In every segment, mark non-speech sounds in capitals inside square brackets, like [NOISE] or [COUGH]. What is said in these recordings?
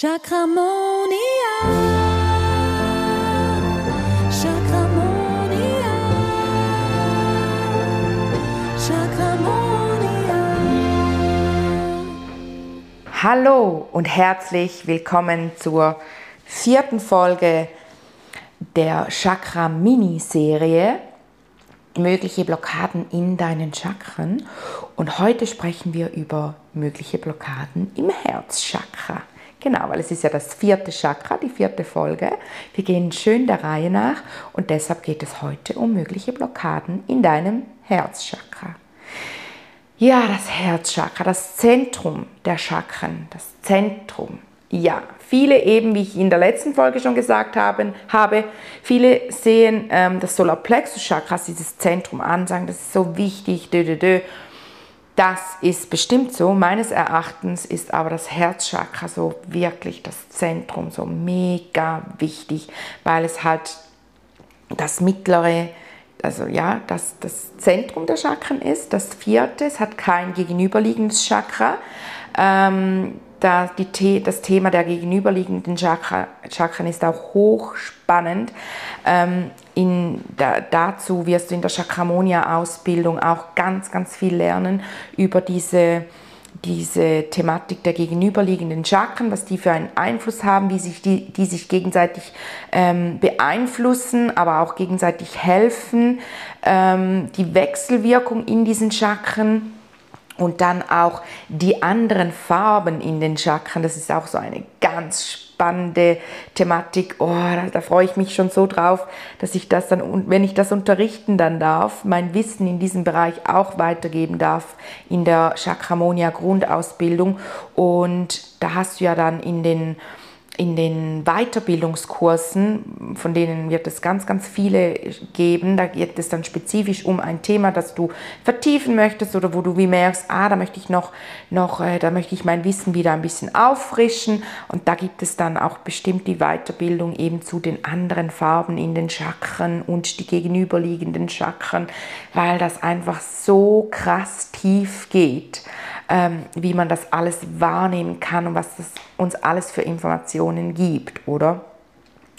Chakramonia. Chakramonia. Chakramonia. Hallo und herzlich willkommen zur vierten Folge der Chakra Mini-Serie mögliche Blockaden in deinen Chakren und heute sprechen wir über mögliche Blockaden im Herzchakra. Genau, weil es ist ja das vierte Chakra, die vierte Folge. Wir gehen schön der Reihe nach und deshalb geht es heute um mögliche Blockaden in deinem Herzchakra. Ja, das Herzchakra, das Zentrum der Chakren, das Zentrum. Ja, viele eben, wie ich in der letzten Folge schon gesagt habe, habe viele sehen ähm, das Solarplexus-Chakra, dieses Zentrum an, sagen, das ist so wichtig, dö, dö, dö. Das ist bestimmt so. Meines Erachtens ist aber das Herzchakra so wirklich das Zentrum, so mega wichtig, weil es halt das mittlere, also ja, das, das Zentrum der Chakren ist. Das vierte, es hat kein gegenüberliegendes Chakra. Ähm, da die, das Thema der gegenüberliegenden Chakra, Chakren ist auch hochspannend. Ähm, in, da, dazu wirst du in der Chakramonia-Ausbildung auch ganz, ganz viel lernen über diese, diese Thematik der gegenüberliegenden Chakren, was die für einen Einfluss haben, wie sich die, die sich gegenseitig ähm, beeinflussen, aber auch gegenseitig helfen, ähm, die Wechselwirkung in diesen Chakren und dann auch die anderen Farben in den Chakren, das ist auch so eine ganz spannende Thematik. Oh, da, da, freue ich mich schon so drauf, dass ich das dann, wenn ich das unterrichten dann darf, mein Wissen in diesem Bereich auch weitergeben darf in der Chakramonia Grundausbildung. Und da hast du ja dann in den in den Weiterbildungskursen, von denen wird es ganz, ganz viele geben, da geht es dann spezifisch um ein Thema, das du vertiefen möchtest oder wo du wie merkst, ah, da möchte ich noch, noch äh, da möchte ich mein Wissen wieder ein bisschen auffrischen. Und da gibt es dann auch bestimmt die Weiterbildung eben zu den anderen Farben in den Chakren und die gegenüberliegenden Chakren, weil das einfach so krass tief geht ähm, wie man das alles wahrnehmen kann und was das uns alles für Informationen gibt, oder?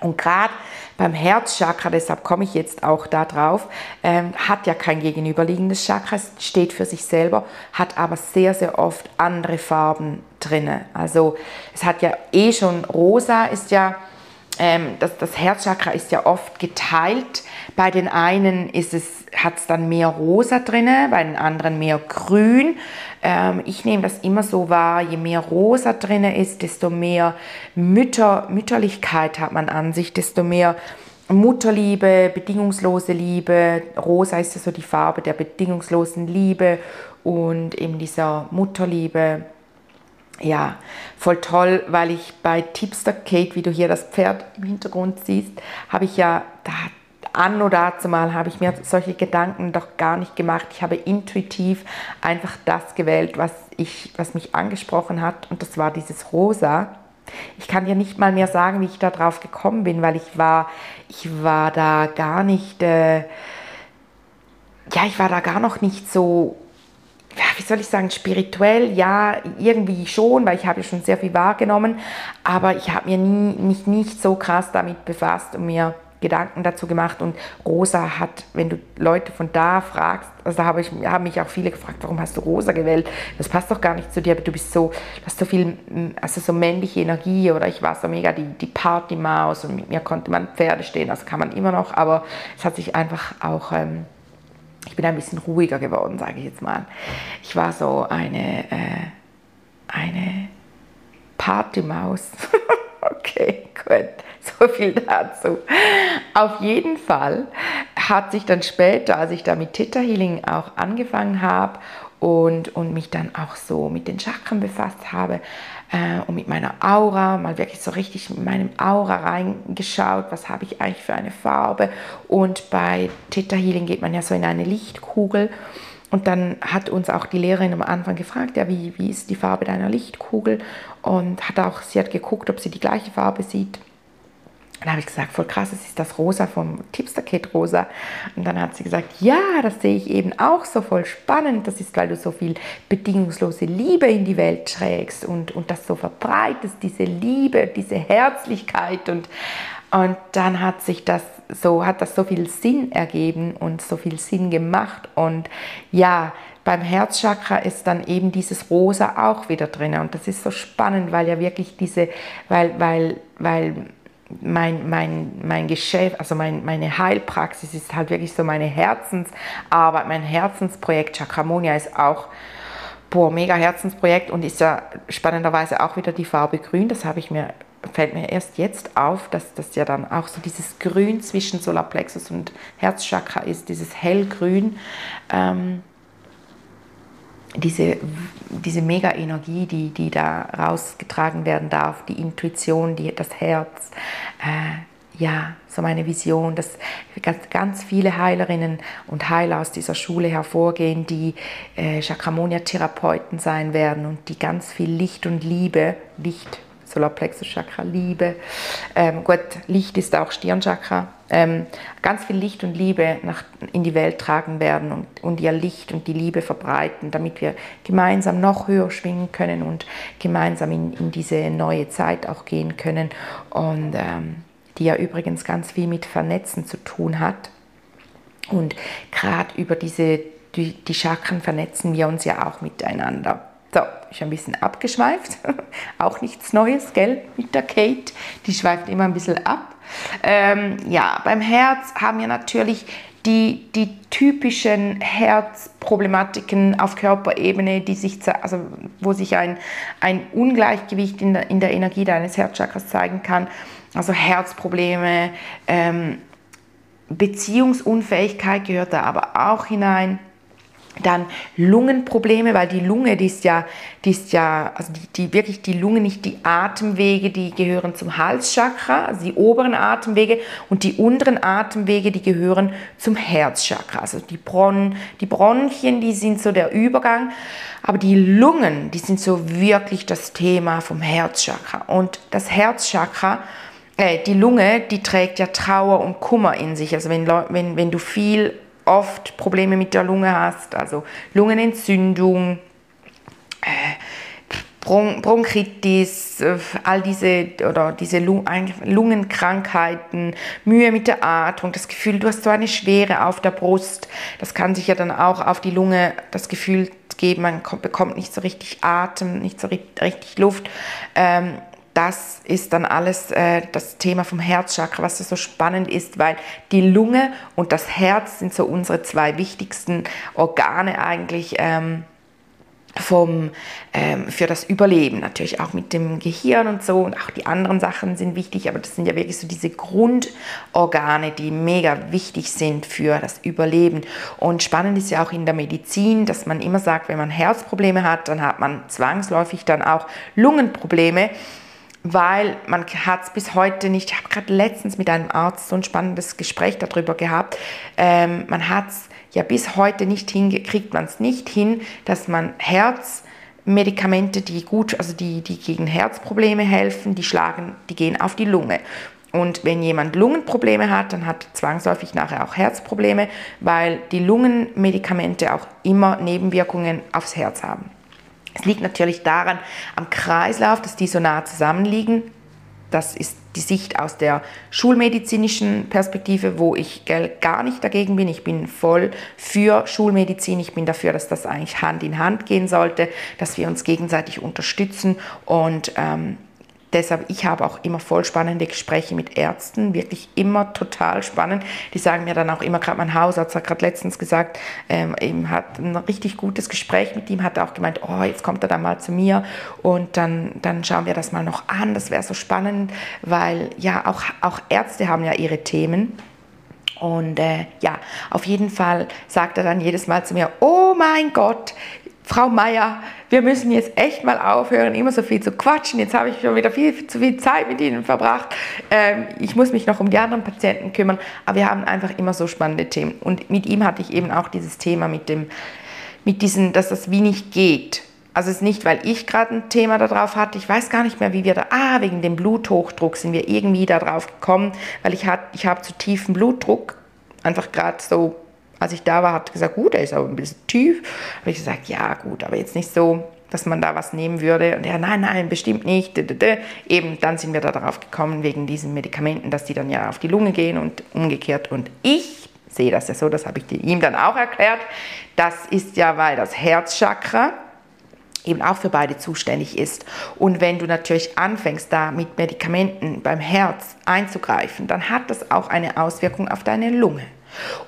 Und gerade beim Herzchakra, deshalb komme ich jetzt auch da drauf, ähm, hat ja kein gegenüberliegendes Chakra, steht für sich selber, hat aber sehr, sehr oft andere Farben drinne. Also es hat ja eh schon rosa, ist ja ähm, das, das Herzchakra ist ja oft geteilt. Bei den einen ist es, hat es dann mehr rosa drin, bei den anderen mehr grün. Ähm, ich nehme das immer so wahr, je mehr rosa drin ist, desto mehr Mütter, Mütterlichkeit hat man an sich, desto mehr Mutterliebe, bedingungslose Liebe. Rosa ist ja so die Farbe der bedingungslosen Liebe und eben dieser Mutterliebe ja, voll toll, weil ich bei Tipster Kate, wie du hier das Pferd im Hintergrund siehst, habe ich ja da an oder dazu mal habe ich mir solche Gedanken doch gar nicht gemacht. Ich habe intuitiv einfach das gewählt, was, ich, was mich angesprochen hat und das war dieses Rosa. Ich kann dir nicht mal mehr sagen, wie ich da drauf gekommen bin, weil ich war, ich war da gar nicht, äh, ja, ich war da gar noch nicht so wie soll ich sagen, spirituell, ja, irgendwie schon, weil ich habe ja schon sehr viel wahrgenommen, aber ich habe mir nie, mich nicht so krass damit befasst und mir Gedanken dazu gemacht und Rosa hat, wenn du Leute von da fragst, also da habe ich, haben mich auch viele gefragt, warum hast du Rosa gewählt? Das passt doch gar nicht zu dir, aber du bist so, hast so viel, also so männliche Energie oder ich war so mega die, die Partymaus und mit mir konnte man Pferde stehen, das kann man immer noch, aber es hat sich einfach auch ähm, ich bin ein bisschen ruhiger geworden, sage ich jetzt mal. Ich war so eine, äh, eine Partymaus. [LAUGHS] okay, gut, [LAUGHS] so viel dazu. Auf jeden Fall hat sich dann später, als ich da mit Theta Healing auch angefangen habe und, und mich dann auch so mit den Chakren befasst habe, äh, und mit meiner Aura, mal wirklich so richtig mit meinem Aura reingeschaut, was habe ich eigentlich für eine Farbe. Und bei Theta Healing geht man ja so in eine Lichtkugel. Und dann hat uns auch die Lehrerin am Anfang gefragt, ja, wie, wie ist die Farbe deiner Lichtkugel? Und hat auch, sie hat geguckt, ob sie die gleiche Farbe sieht dann habe ich gesagt, voll krass, das ist das Rosa vom Tipster-Kit Rosa. Und dann hat sie gesagt, ja, das sehe ich eben auch so voll spannend. Das ist, weil du so viel bedingungslose Liebe in die Welt trägst und, und das so verbreitest, diese Liebe, diese Herzlichkeit. Und, und dann hat sich das so, hat das so viel Sinn ergeben und so viel Sinn gemacht. Und ja, beim Herzchakra ist dann eben dieses Rosa auch wieder drin. Und das ist so spannend, weil ja wirklich diese, weil, weil, weil mein, mein, mein Geschäft, also mein, meine Heilpraxis ist halt wirklich so meine Herzensarbeit, mein Herzensprojekt. Chakramonia ist auch boah, mega Herzensprojekt und ist ja spannenderweise auch wieder die Farbe grün. Das habe ich mir, fällt mir erst jetzt auf, dass das ja dann auch so dieses Grün zwischen Solarplexus und Herzchakra ist, dieses hellgrün. Ähm, diese, diese Mega-Energie, die, die da rausgetragen werden darf, die Intuition, die, das Herz, äh, ja, so meine Vision, dass ganz, ganz viele Heilerinnen und Heiler aus dieser Schule hervorgehen, die äh, Chakramonia-Therapeuten sein werden und die ganz viel Licht und Liebe, Licht, Solarplexus-Chakra, Liebe, ähm, gut, Licht ist auch Stirnchakra, ähm, ganz viel Licht und Liebe nach, in die Welt tragen werden und, und ihr Licht und die Liebe verbreiten, damit wir gemeinsam noch höher schwingen können und gemeinsam in, in diese neue Zeit auch gehen können. Und ähm, die ja übrigens ganz viel mit Vernetzen zu tun hat. Und gerade über diese, die, die Chakren vernetzen wir uns ja auch miteinander. So, ich ein bisschen abgeschweift. [LAUGHS] auch nichts Neues, gell, mit der Kate. Die schweift immer ein bisschen ab. Ähm, ja, beim Herz haben wir natürlich die, die typischen Herzproblematiken auf Körperebene, die sich, also wo sich ein, ein Ungleichgewicht in der, in der Energie deines Herzchakras zeigen kann. Also Herzprobleme, ähm, Beziehungsunfähigkeit gehört da aber auch hinein. Dann Lungenprobleme, weil die Lunge, die ist ja, die ist ja, also die, die, wirklich die Lunge, nicht die Atemwege, die gehören zum Halschakra, also die oberen Atemwege und die unteren Atemwege, die gehören zum Herzchakra. Also die, Bron, die Bronchien, die sind so der Übergang, aber die Lungen, die sind so wirklich das Thema vom Herzchakra. Und das Herzchakra, äh, die Lunge, die trägt ja Trauer und Kummer in sich. Also wenn, wenn, wenn du viel oft Probleme mit der Lunge hast, also Lungenentzündung, äh, Bron Bronchitis, äh, all diese oder diese Lungenkrankheiten, Mühe mit der Atmung, das Gefühl, du hast so eine Schwere auf der Brust, das kann sich ja dann auch auf die Lunge das Gefühl geben, man bekommt nicht so richtig Atem, nicht so richtig Luft. Ähm, das ist dann alles äh, das Thema vom Herzchakra, was so spannend ist, weil die Lunge und das Herz sind so unsere zwei wichtigsten Organe eigentlich. Ähm, vom, ähm, für das Überleben, natürlich auch mit dem Gehirn und so und auch die anderen Sachen sind wichtig, aber das sind ja wirklich so diese Grundorgane, die mega wichtig sind für das Überleben. Und spannend ist ja auch in der Medizin, dass man immer sagt, wenn man Herzprobleme hat, dann hat man zwangsläufig dann auch Lungenprobleme weil man hat es bis heute nicht, ich habe gerade letztens mit einem Arzt so ein spannendes Gespräch darüber gehabt, ähm, man hat es ja bis heute nicht hingekriegt, man es nicht hin, dass man Herzmedikamente, die gut, also die, die gegen Herzprobleme helfen, die schlagen, die gehen auf die Lunge. Und wenn jemand Lungenprobleme hat, dann hat zwangsläufig nachher auch Herzprobleme, weil die Lungenmedikamente auch immer Nebenwirkungen aufs Herz haben. Es liegt natürlich daran am Kreislauf, dass die so nah zusammenliegen. Das ist die Sicht aus der schulmedizinischen Perspektive, wo ich gar nicht dagegen bin. Ich bin voll für Schulmedizin. Ich bin dafür, dass das eigentlich Hand in Hand gehen sollte, dass wir uns gegenseitig unterstützen und ähm, deshalb, ich habe auch immer voll spannende Gespräche mit Ärzten, wirklich immer total spannend. Die sagen mir dann auch immer, gerade mein Hausarzt hat gerade letztens gesagt, ähm, eben hat ein richtig gutes Gespräch mit ihm, hat auch gemeint, oh, jetzt kommt er dann mal zu mir und dann, dann schauen wir das mal noch an. Das wäre so spannend, weil ja, auch, auch Ärzte haben ja ihre Themen. Und äh, ja, auf jeden Fall sagt er dann jedes Mal zu mir, oh mein Gott, Frau Meier, wir müssen jetzt echt mal aufhören, immer so viel zu quatschen. Jetzt habe ich schon wieder viel zu viel Zeit mit Ihnen verbracht. Ähm, ich muss mich noch um die anderen Patienten kümmern. Aber wir haben einfach immer so spannende Themen. Und mit ihm hatte ich eben auch dieses Thema mit dem, mit diesen, dass das wie nicht geht. Also es ist nicht, weil ich gerade ein Thema darauf hatte. Ich weiß gar nicht mehr, wie wir da. Ah, wegen dem Bluthochdruck sind wir irgendwie darauf gekommen, weil ich, hat, ich habe zu tiefen Blutdruck. Einfach gerade so, als ich da war, hat gesagt, gut, er ist aber ein bisschen tief. Habe ich gesagt, ja gut, aber jetzt nicht so, dass man da was nehmen würde. Und er, nein, nein, bestimmt nicht. Eben, dann sind wir da darauf gekommen, wegen diesen Medikamenten, dass die dann ja auf die Lunge gehen und umgekehrt. Und ich sehe das ja so, das habe ich ihm dann auch erklärt. Das ist ja, weil das Herzchakra eben auch für beide zuständig ist. Und wenn du natürlich anfängst, da mit Medikamenten beim Herz einzugreifen, dann hat das auch eine Auswirkung auf deine Lunge.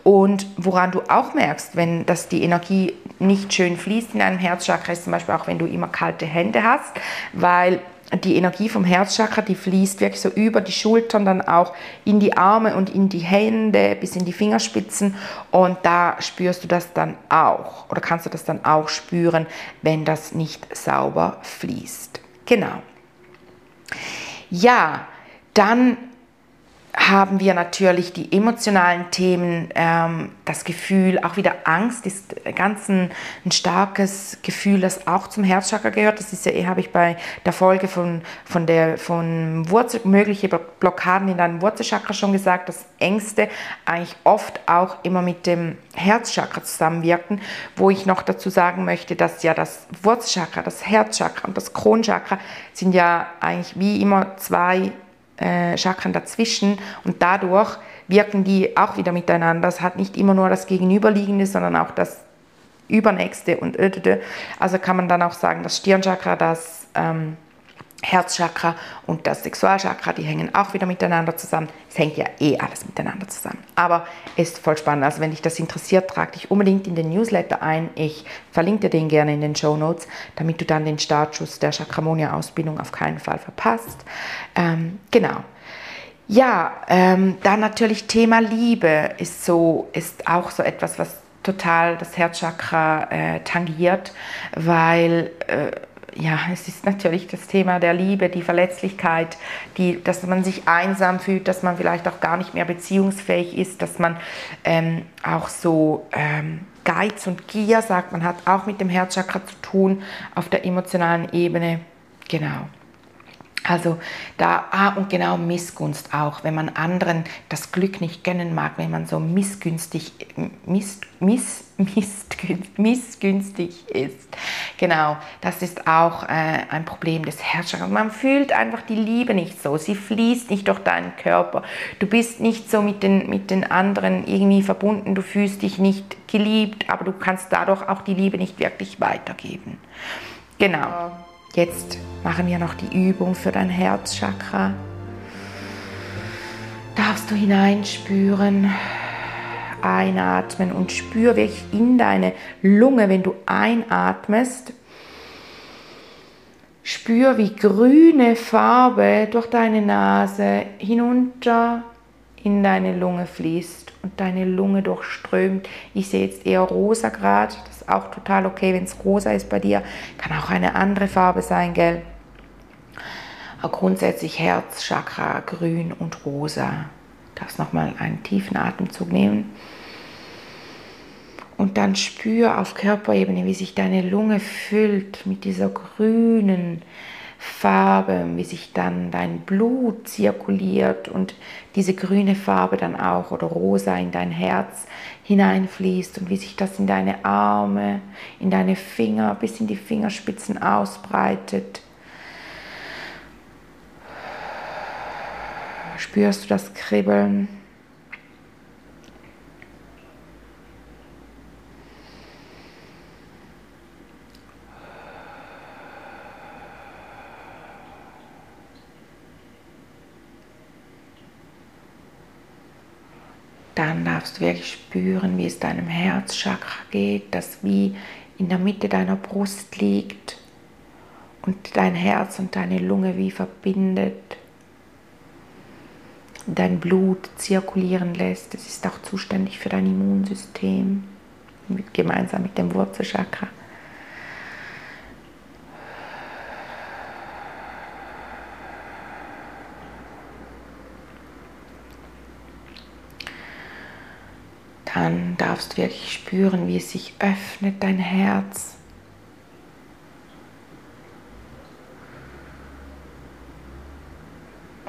Und woran du auch merkst, wenn das die Energie nicht schön fließt in deinem Herzchakra, ist zum Beispiel auch, wenn du immer kalte Hände hast, weil die Energie vom Herzchakra, die fließt wirklich so über die Schultern, dann auch in die Arme und in die Hände bis in die Fingerspitzen und da spürst du das dann auch oder kannst du das dann auch spüren, wenn das nicht sauber fließt. Genau. Ja, dann haben wir natürlich die emotionalen Themen, ähm, das Gefühl, auch wieder Angst ist ganz ein, ein, starkes Gefühl, das auch zum Herzchakra gehört. Das ist ja, eh, habe ich bei der Folge von, von der von Wurzel, mögliche Blockaden in deinem Wurzelchakra schon gesagt, dass Ängste eigentlich oft auch immer mit dem Herzchakra zusammenwirken, wo ich noch dazu sagen möchte, dass ja das Wurzelchakra, das Herzchakra und das Kronchakra sind ja eigentlich wie immer zwei äh, Chakren dazwischen und dadurch wirken die auch wieder miteinander. Es hat nicht immer nur das Gegenüberliegende, sondern auch das Übernächste und also kann man dann auch sagen, das Stirnchakra, das ähm, Herzchakra und das Sexualchakra, die hängen auch wieder miteinander zusammen. Es hängt ja eh alles miteinander zusammen. Aber ist voll spannend. Also wenn dich das interessiert, trag dich unbedingt in den Newsletter ein. Ich verlinke dir den gerne in den Show Notes, damit du dann den Startschuss der Chakramonia-Ausbildung auf keinen Fall verpasst. Ähm, genau. Ja, ähm, dann natürlich Thema Liebe ist so, ist auch so etwas, was total das Herzchakra äh, tangiert, weil äh, ja, es ist natürlich das Thema der Liebe, die Verletzlichkeit, die, dass man sich einsam fühlt, dass man vielleicht auch gar nicht mehr beziehungsfähig ist, dass man ähm, auch so ähm, Geiz und Gier, sagt man, hat auch mit dem Herzchakra zu tun auf der emotionalen Ebene. Genau. Also da, ah, und genau Missgunst auch, wenn man anderen das Glück nicht gönnen mag, wenn man so missgünstig, miss, miss, [LAUGHS] missgünstig, ist. Genau, das ist auch äh, ein Problem des Herzchakras. Man fühlt einfach die Liebe nicht so, sie fließt nicht durch deinen Körper. Du bist nicht so mit den, mit den anderen irgendwie verbunden, du fühlst dich nicht geliebt, aber du kannst dadurch auch die Liebe nicht wirklich weitergeben. Genau. Jetzt machen wir noch die Übung für dein Herzchakra. Darfst du hineinspüren, einatmen und spür wirklich in deine Lunge, wenn du einatmest. Spür, wie grüne Farbe durch deine Nase hinunter in deine Lunge fließt und deine Lunge durchströmt. Ich sehe jetzt eher rosa gerade, das ist auch total okay, wenn es rosa ist bei dir. Kann auch eine andere Farbe sein, gell? Aber grundsätzlich Herz, Chakra, grün und rosa. Darfst nochmal einen tiefen Atemzug nehmen. Und dann spür auf Körperebene, wie sich deine Lunge füllt mit dieser grünen, Farbe, wie sich dann dein Blut zirkuliert und diese grüne Farbe dann auch oder rosa in dein Herz hineinfließt und wie sich das in deine Arme, in deine Finger bis in die Fingerspitzen ausbreitet. Spürst du das Kribbeln? dann darfst du wirklich spüren, wie es deinem Herzchakra geht, das wie in der Mitte deiner Brust liegt und dein Herz und deine Lunge wie verbindet, dein Blut zirkulieren lässt. Es ist auch zuständig für dein Immunsystem, gemeinsam mit dem Wurzelchakra. dann darfst du wirklich spüren, wie es sich öffnet, dein Herz.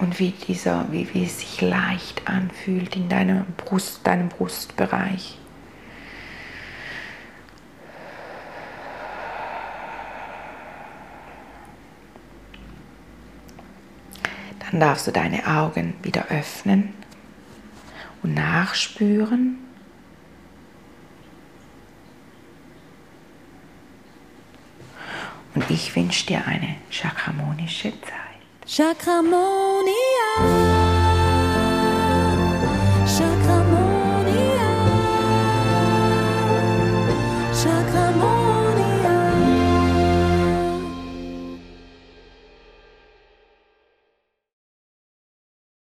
Und wie, dieser, wie, wie es sich leicht anfühlt in deiner Brust, deinem Brustbereich. Dann darfst du deine Augen wieder öffnen und nachspüren. Und ich wünsche dir eine chakramonische Zeit. Oh.